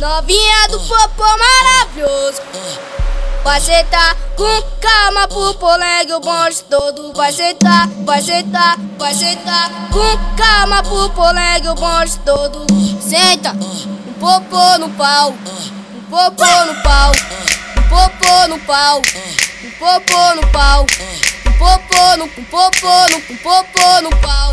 Novinha do popô maravilhoso. Vai sentar com calma pro polengue, o bonde todo vai sentar, vai sentar, vai sentar com calma pro polengue, o bonde todo. Senta, um popô no pau, um popô no pau, um popô no pau, um popô no pau, um popô no, um popô no, um popô no pau.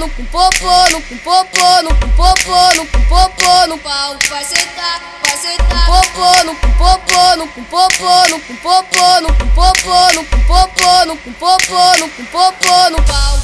No com popô no com popô no com popô no com popô no pau vai sentar vai sentar popô no com popô no com popô no com popô no com popô no com popô no com popô no com popô no pau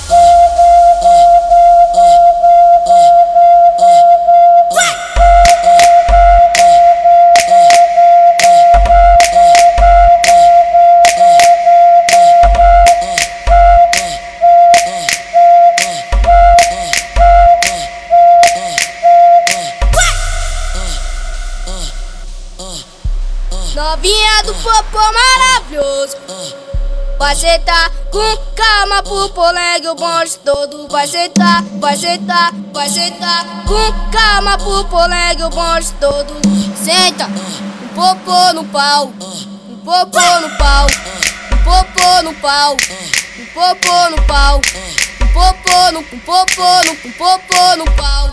Novinha do popô maravilhoso. Vai sentar com calma pro polengue, o bonde todo vai sentar, vai sentar, vai sentar com calma pro polengue, o bonde todo. Senta, um popô no pau, um popô no pau, um popô no pau, um popô no pau, um popô no, um popô no, um popô no pau.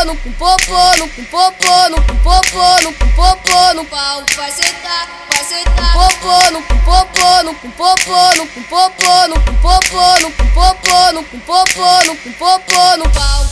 popô, no com popô, no com popô, no com popô, no com popô, pau vai sentar, vai sentar. Popô, no com popô, no com popô, no com popô, no com popô, no com popô, no com popô, com popô, pau.